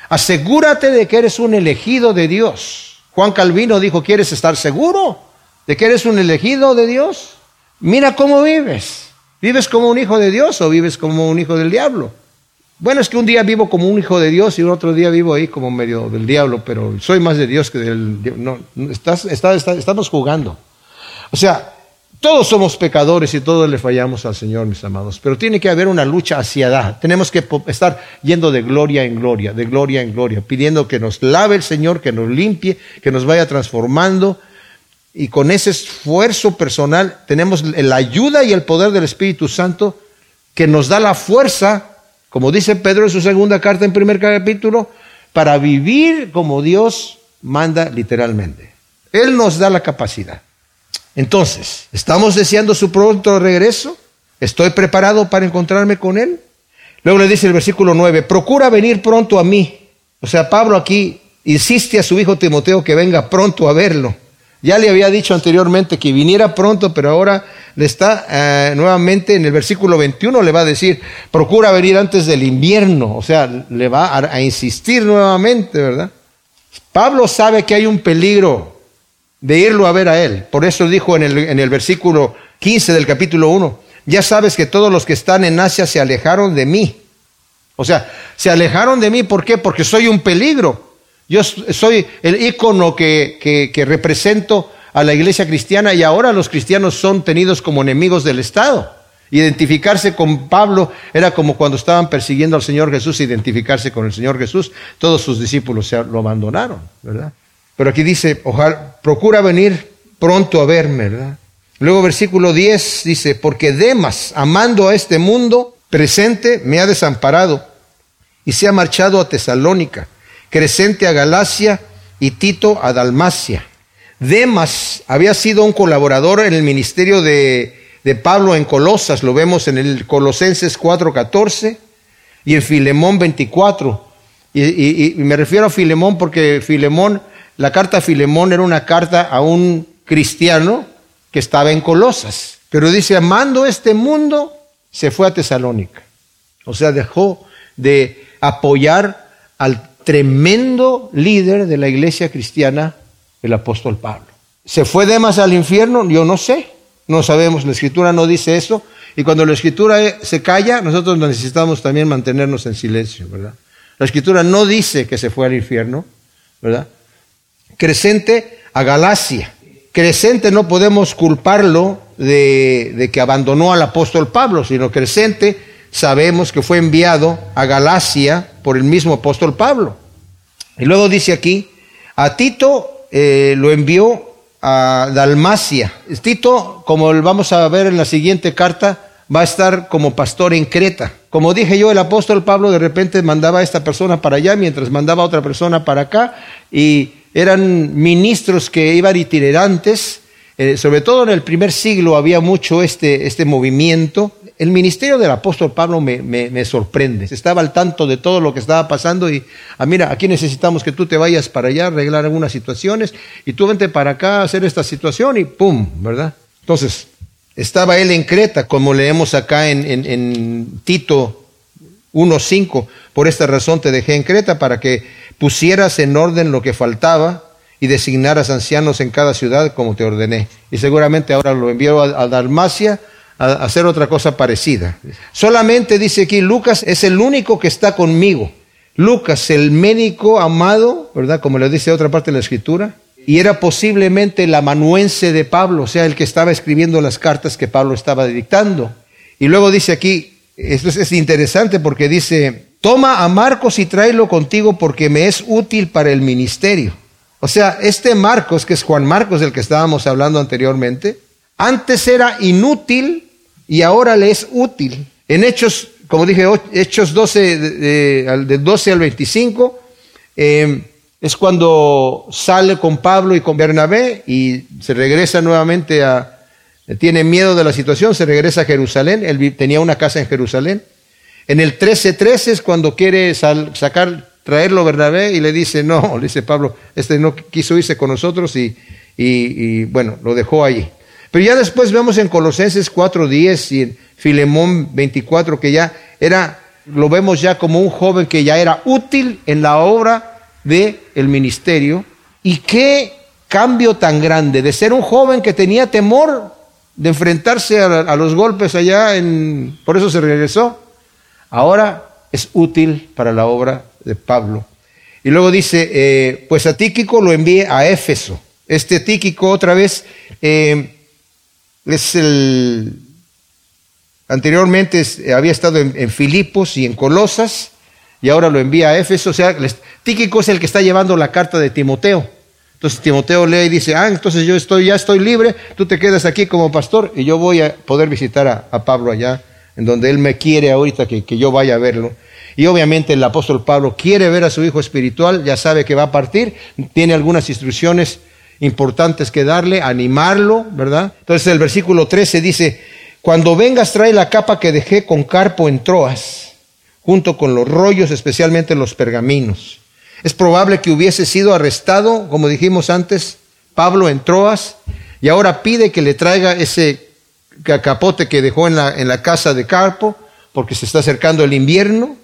Asegúrate de que eres un elegido de Dios. Juan Calvino dijo, ¿quieres estar seguro de que eres un elegido de Dios? Mira cómo vives. ¿Vives como un hijo de Dios o vives como un hijo del diablo? Bueno, es que un día vivo como un hijo de Dios y otro día vivo ahí como medio del diablo, pero soy más de Dios que del diablo. No, estamos jugando. O sea, todos somos pecadores y todos le fallamos al Señor, mis amados, pero tiene que haber una lucha hacia edad. Tenemos que estar yendo de gloria en gloria, de gloria en gloria, pidiendo que nos lave el Señor, que nos limpie, que nos vaya transformando y con ese esfuerzo personal tenemos la ayuda y el poder del Espíritu Santo que nos da la fuerza, como dice Pedro en su segunda carta en primer capítulo, para vivir como Dios manda literalmente. Él nos da la capacidad. Entonces, ¿estamos deseando su pronto regreso? ¿Estoy preparado para encontrarme con Él? Luego le dice el versículo 9, procura venir pronto a mí. O sea, Pablo aquí insiste a su hijo Timoteo que venga pronto a verlo. Ya le había dicho anteriormente que viniera pronto, pero ahora le está eh, nuevamente en el versículo 21 le va a decir, procura venir antes del invierno, o sea, le va a, insistir nuevamente, ¿verdad? Pablo sabe que hay un peligro de irlo a ver a él, por eso dijo en el, en el versículo 15 del capítulo 1, ya sabes que todos los que están en Asia se alejaron de mí. O sea, se alejaron de mí, ¿por qué? Porque soy un peligro. Yo soy el ícono que, represento a la iglesia cristiana y ahora los cristianos son tenidos como enemigos del Estado. Identificarse con Pablo era como cuando estaban persiguiendo al Señor Jesús, identificarse con el Señor Jesús. Todos sus discípulos lo abandonaron, ¿verdad? Pero aquí dice, ojalá, procura venir pronto a verme, ¿verdad? Luego versículo 10 dice, porque Demas, amando a este mundo presente, me ha desamparado y se ha marchado a Tesalónica, Crescente a Galacia y Tito a Dalmacia. Demas había sido un colaborador en el ministerio de, de Pablo en Colosas, lo vemos en el Colosenses 4.14 y en Filemón 24. Y, y, me refiero a Filemón porque Filemón, la carta a Filemón era una carta a un cristiano que estaba en Colosas. Pero dice, amando este mundo, se fue a Tesalónica. O sea, dejó de apoyar al tremendo líder de la iglesia cristiana, el apóstol Pablo. ¿Se fue Demas al infierno? Yo no sé, no sabemos, la escritura no dice eso. Y cuando la escritura se calla, nosotros necesitamos también mantenernos en silencio, ¿verdad? La escritura no dice que se fue al infierno, ¿verdad? Crescente a Galacia. Crescente no podemos culparlo de, de que abandonó al apóstol Pablo, sino Crescente sabemos que fue enviado a Galacia por el mismo apóstol Pablo. Y luego dice aquí, a Tito eh, lo envió a Dalmacia. Tito, como vamos a ver en la siguiente carta, va a estar como pastor en Creta. Como dije yo, el apóstol Pablo de repente mandaba a esta persona para allá mientras mandaba a otra persona para acá y eran ministros que iban itinerantes. Eh, sobre todo en el primer siglo había mucho este, este movimiento el ministerio del apóstol Pablo me, sorprende. Estaba al tanto de todo lo que estaba pasando y, ah, mira, aquí necesitamos que tú te vayas para allá a arreglar algunas situaciones y tú vente para acá a hacer esta situación y ¡pum! ¿Verdad? Entonces, estaba él en Creta, como leemos acá en, en, en Tito 1.5. Por esta razón te dejé en Creta para que pusieras en orden lo que faltaba y designaras ancianos en cada ciudad como te ordené. Y seguramente ahora lo envió a Dalmacia hacer otra cosa parecida. Solamente dice aquí, Lucas es el único que está conmigo. Lucas, el médico amado, ¿verdad? Como le dice otra parte de la escritura, y era posiblemente el amanuense de Pablo, o sea, el que estaba escribiendo las cartas que Pablo estaba dictando. Y luego dice aquí, esto es interesante porque dice, toma a Marcos y tráelo contigo porque me es útil para el ministerio. O sea, este Marcos, que es Juan Marcos del que estábamos hablando anteriormente, antes era inútil y ahora le es útil. En Hechos, como dije, Hechos 12, de, 12 al 25, em, es cuando sale con Pablo y con Bernabé y se regresa nuevamente a, tiene miedo de la situación, se regresa a Jerusalén, él tenía una casa en Jerusalén. En el 13.13 es cuando quiere sacar, traerlo Bernabé y le dice, no, le dice Pablo, este no quiso irse con nosotros y, y bueno, lo dejó allí. Pero ya después vemos en Colosenses 4.10 y en Filemón 24 que ya era, lo vemos ya como un joven que ya era útil en la obra del el ministerio. Y qué cambio tan grande de ser un joven que tenía temor de enfrentarse a, los golpes allá, en, por eso se regresó. Ahora es útil para la obra de Pablo. Y luego dice, eh, pues a Tíquico lo envié a Éfeso. Este Tíquico otra vez eh, es el, anteriormente había estado en, Filipos y en Colosas, y ahora lo envía a Éfeso. O sea, Tíquico es el que está llevando la carta de Timoteo. Entonces Timoteo lee y dice, ah, entonces yo estoy, ya estoy libre, tú te quedas aquí como pastor y yo voy a poder visitar a, Pablo allá, en donde él me quiere ahorita que, que, yo vaya a verlo. Y obviamente el apóstol Pablo quiere ver a su hijo espiritual, ya sabe que va a partir, tiene algunas instrucciones importantes que darle, animarlo, ¿verdad? Entonces el versículo 13 dice, cuando vengas trae la capa que dejé con Carpo en Troas, junto con los rollos, especialmente los pergaminos. Es probable que hubiese sido arrestado, como dijimos antes, Pablo en Troas, y ahora pide que le traiga ese capote que dejó en la, en la casa de Carpo, porque se está acercando el invierno,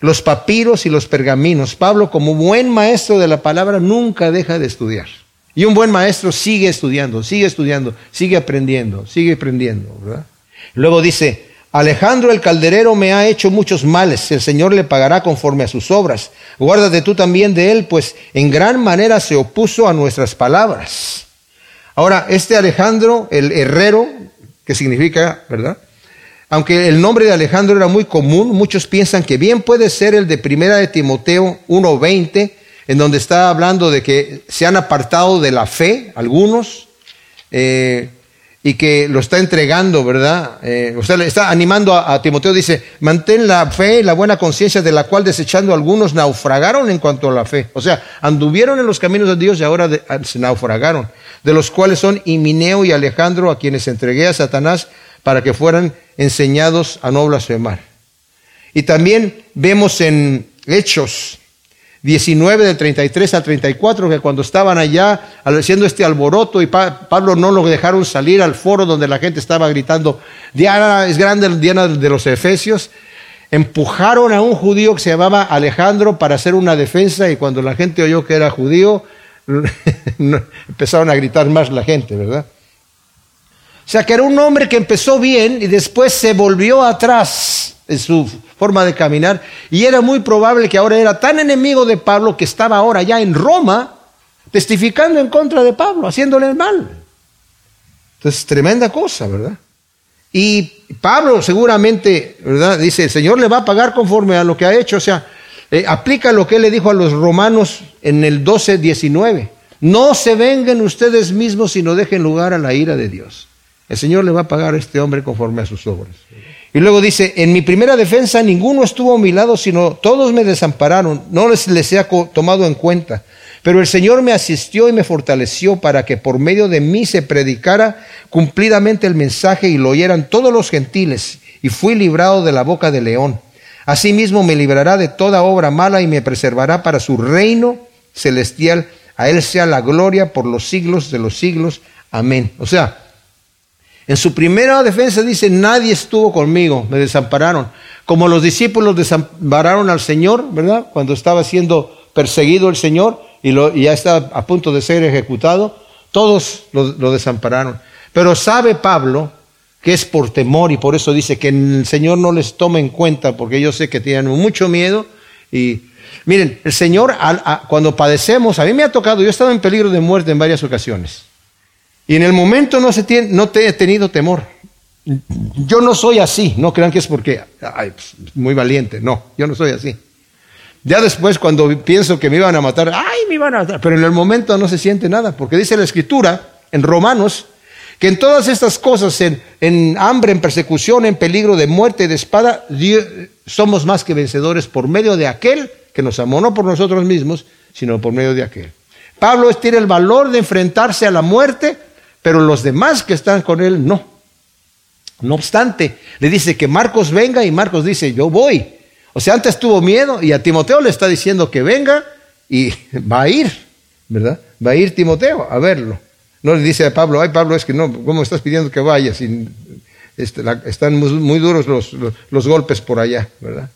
los papiros y los pergaminos. Pablo, como buen maestro de la palabra, nunca deja de estudiar. Y un buen maestro sigue estudiando, sigue estudiando, sigue aprendiendo, sigue aprendiendo. ¿verdad? Luego dice, Alejandro el calderero me ha hecho muchos males, el Señor le pagará conforme a sus obras. Guárdate tú también de él, pues en gran manera se opuso a nuestras palabras. Ahora, este Alejandro, el herrero, que significa, ¿verdad? aunque el nombre de Alejandro era muy común, muchos piensan que bien puede ser el de Primera de Timoteo 1.20, en donde está hablando de que se han apartado de la fe algunos, eh, y que lo está entregando, ¿verdad? Eh, usted le está animando a, Timoteo, dice, mantén la fe y la buena conciencia de la cual desechando algunos naufragaron en cuanto a la fe. O sea, anduvieron en los caminos de Dios y ahora de, se naufragaron, de los cuales son Himineo y Alejandro, a quienes entregué a Satanás para que fueran enseñados a no blasfemar. Y también vemos en Hechos 19 del 33 al 34, que cuando estaban allá haciendo este alboroto y Pablo no lo dejaron salir al foro donde la gente estaba gritando, Diana es grande, Diana de los Efesios, empujaron a un judío que se llamaba Alejandro para hacer una defensa y cuando la gente oyó que era judío, <laughs> empezaron a gritar más la gente, ¿verdad? O sea que era un hombre que empezó bien y después se volvió atrás en su forma de caminar y era muy probable que ahora era tan enemigo de Pablo que estaba ahora ya en Roma testificando en contra de Pablo, haciéndole el mal. Entonces, tremenda cosa, ¿verdad? Y Pablo seguramente, ¿verdad? Dice, el Señor le va a pagar conforme a lo que ha hecho, o sea, eh, aplica lo que él le dijo a los romanos en el 12, 19. No se vengan ustedes mismos, sino dejen lugar a la ira de Dios. El Señor le va a pagar a este hombre conforme a sus obras. Y luego dice, en mi primera defensa ninguno estuvo a mi lado, sino todos me desampararon, no les, les he tomado en cuenta. Pero el Señor me asistió y me fortaleció para que por medio de mí se predicara cumplidamente el mensaje y lo oyeran todos los gentiles, y fui librado de la boca del león. Asimismo me librará de toda obra mala y me preservará para su reino celestial. A Él sea la gloria por los siglos de los siglos. Amén. O sea, en su primera defensa dice, nadie estuvo conmigo, me desampararon. Como los discípulos desampararon al Señor, ¿verdad? Cuando estaba siendo perseguido el Señor y, ya estaba a punto de ser ejecutado, todos lo, desampararon. Pero sabe Pablo que es por temor y por eso dice que el Señor no les tome en cuenta porque yo sé que tienen mucho miedo y miren, el Señor cuando padecemos, a mí me ha tocado, yo he estado en peligro de muerte en varias ocasiones. Y en el momento no, se tiene, no te he tenido temor. Yo no soy así, no crean que es porque, pues, muy valiente, no, yo no soy así. Ya después cuando pienso que me iban a matar, ay, me iban a matar, pero en el momento no se siente nada, porque dice la escritura en Romanos que en todas estas cosas, en, hambre, en persecución, en peligro de muerte de espada, somos más que vencedores por medio de aquel que nos amó, no por nosotros mismos, sino por medio de aquel. Pablo tiene el valor de enfrentarse a la muerte pero los demás que están con él no. No obstante, le dice que Marcos venga y Marcos dice, yo voy. O sea, antes tuvo miedo y a Timoteo le está diciendo que venga y <laughs> va a ir, ¿verdad? Va a ir Timoteo a verlo. No le dice a Pablo, ay Pablo, es que no, ¿cómo estás pidiendo que vaya? Este, están muy, duros los, los, golpes por allá, ¿verdad?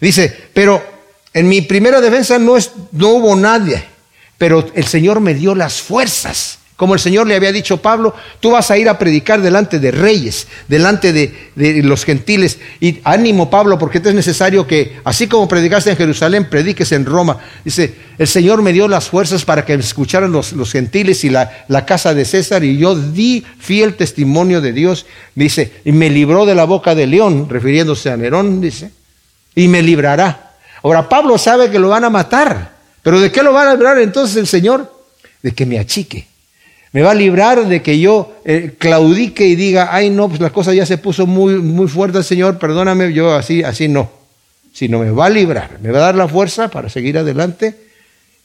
Dice, pero en mi primera defensa no, no hubo nadie, pero el Señor me dio las fuerzas como el Señor le había dicho a Pablo, tú vas a ir a predicar delante de reyes, delante de, los gentiles. Y ánimo, Pablo, porque es necesario que, así como predicaste en Jerusalén, prediques en Roma. Dice, el Señor me dio las fuerzas para que escucharan los, gentiles y la, la, casa de César, y yo di fiel testimonio de Dios. Dice, y me libró de la boca del león, refiriéndose a Nerón, dice, y me librará. Ahora, Pablo sabe que lo van a matar, pero ¿de qué lo va a librar entonces el Señor? De que me achique me va a librar de que yo eh, claudique y diga, ay no, pues la cosa ya se puso muy, muy fuerte, Señor, perdóname, yo así, así no. Sino me va a librar, me va a dar la fuerza para seguir adelante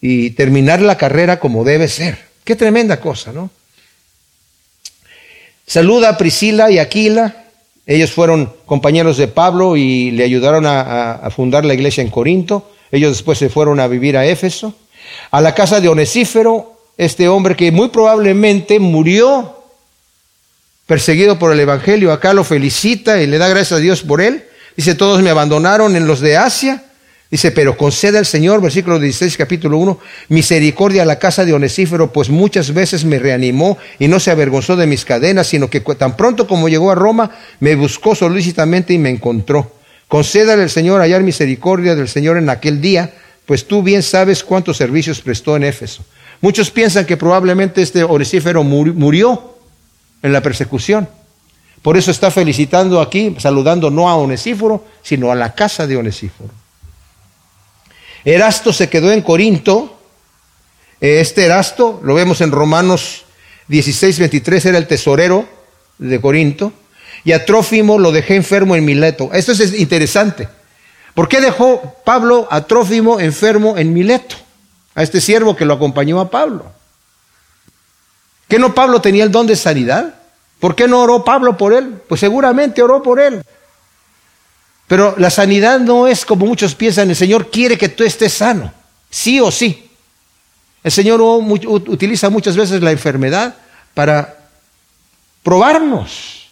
y terminar la carrera como debe ser. Qué tremenda cosa, ¿no? Saluda a Priscila y Aquila. Ellos fueron compañeros de Pablo y le ayudaron a, a fundar la iglesia en Corinto. Ellos después se fueron a vivir a Éfeso. A la casa de Onesífero, este hombre que muy probablemente murió perseguido por el Evangelio. Acá lo felicita y le da gracias a Dios por él. Dice, todos me abandonaron en los de Asia. Dice, pero concede al Señor, versículo 16, capítulo 1, misericordia a la casa de Onesífero, pues muchas veces me reanimó y no se avergonzó de mis cadenas, sino que tan pronto como llegó a Roma, me buscó solícitamente y me encontró. Concédale al Señor hallar misericordia del Señor en aquel día, pues tú bien sabes cuántos servicios prestó en Éfeso. Muchos piensan que probablemente este oresífero murió en la persecución. Por eso está felicitando aquí, saludando no a Onesíforo, sino a la casa de Onesíforo. Erasto se quedó en Corinto. Este Erasto, lo vemos en Romanos 16, 23, era el tesorero de Corinto. Y a Trófimo lo dejé enfermo en Mileto. Esto es interesante. ¿Por qué dejó Pablo a Trófimo enfermo en Mileto? A este siervo que lo acompañó a Pablo. ¿Que no Pablo tenía el don de sanidad? ¿Por qué no oró Pablo por él? Pues seguramente oró por él. Pero la sanidad no es como muchos piensan, el Señor quiere que tú estés sano, sí o sí. El Señor utiliza muchas veces la enfermedad para probarnos.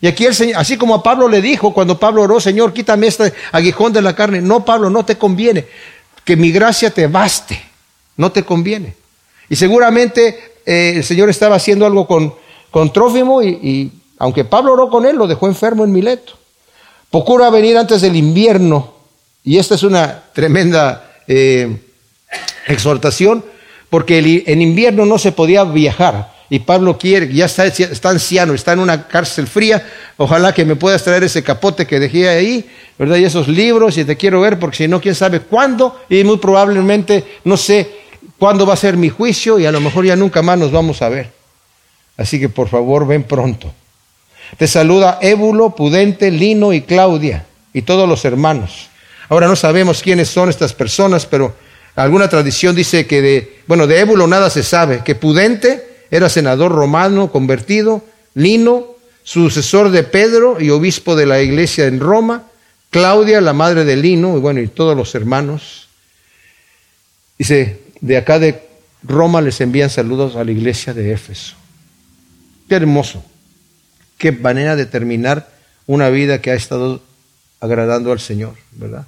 Y aquí el Señor, así como a Pablo le dijo cuando Pablo oró, Señor, quítame este aguijón de la carne. No, Pablo, no te conviene. Que mi gracia te baste. No te conviene. Y seguramente eh, el Señor estaba haciendo algo con, con Trófimo y, aunque Pablo oró con él, lo dejó enfermo en Mileto. Procura venir antes del invierno. Y esta es una tremenda eh, exhortación, porque en invierno no se podía viajar. Y Pablo quiere, ya está, está, anciano, está en una cárcel fría. Ojalá que me puedas traer ese capote que dejé ahí, ¿verdad? Y esos libros, y te quiero ver, porque si no, quién sabe cuándo, y muy probablemente, no sé cuándo va a ser mi juicio, y a lo mejor ya nunca más nos vamos a ver. Así que por favor, ven pronto. Te saluda Ébulo, Pudente, Lino y Claudia, y todos los hermanos. Ahora no sabemos quiénes son estas personas, pero alguna tradición dice que de, bueno, de Ébulo nada se sabe, que Pudente era senador romano convertido, Lino, sucesor de Pedro y obispo de la iglesia en Roma, Claudia, la madre de Lino, y bueno, y todos los hermanos. Dice, de acá de Roma les envían saludos a la iglesia de Éfeso. Qué hermoso, qué manera de terminar una vida que ha estado agradando al Señor, ¿verdad?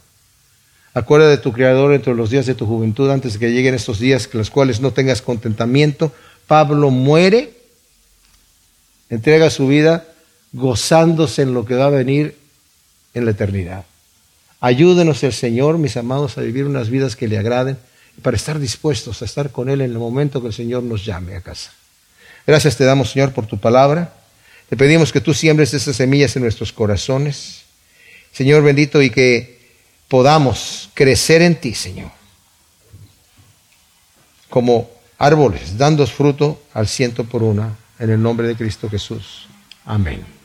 Acuerda de tu Creador entre los días de tu juventud, antes de que lleguen estos días en los cuales no tengas contentamiento, Pablo muere, entrega su vida gozándose en lo que va a venir en la eternidad. Ayúdenos el Señor, mis amados, a vivir unas vidas que le agraden para estar dispuestos a estar con Él en el momento que el Señor nos llame a casa. Gracias te damos, Señor, por tu palabra. Te pedimos que tú siembres esas semillas en nuestros corazones. Señor bendito, y que podamos crecer en ti, Señor. Como árboles, dando fruto al ciento por una, en el nombre de Cristo Jesús. Amén.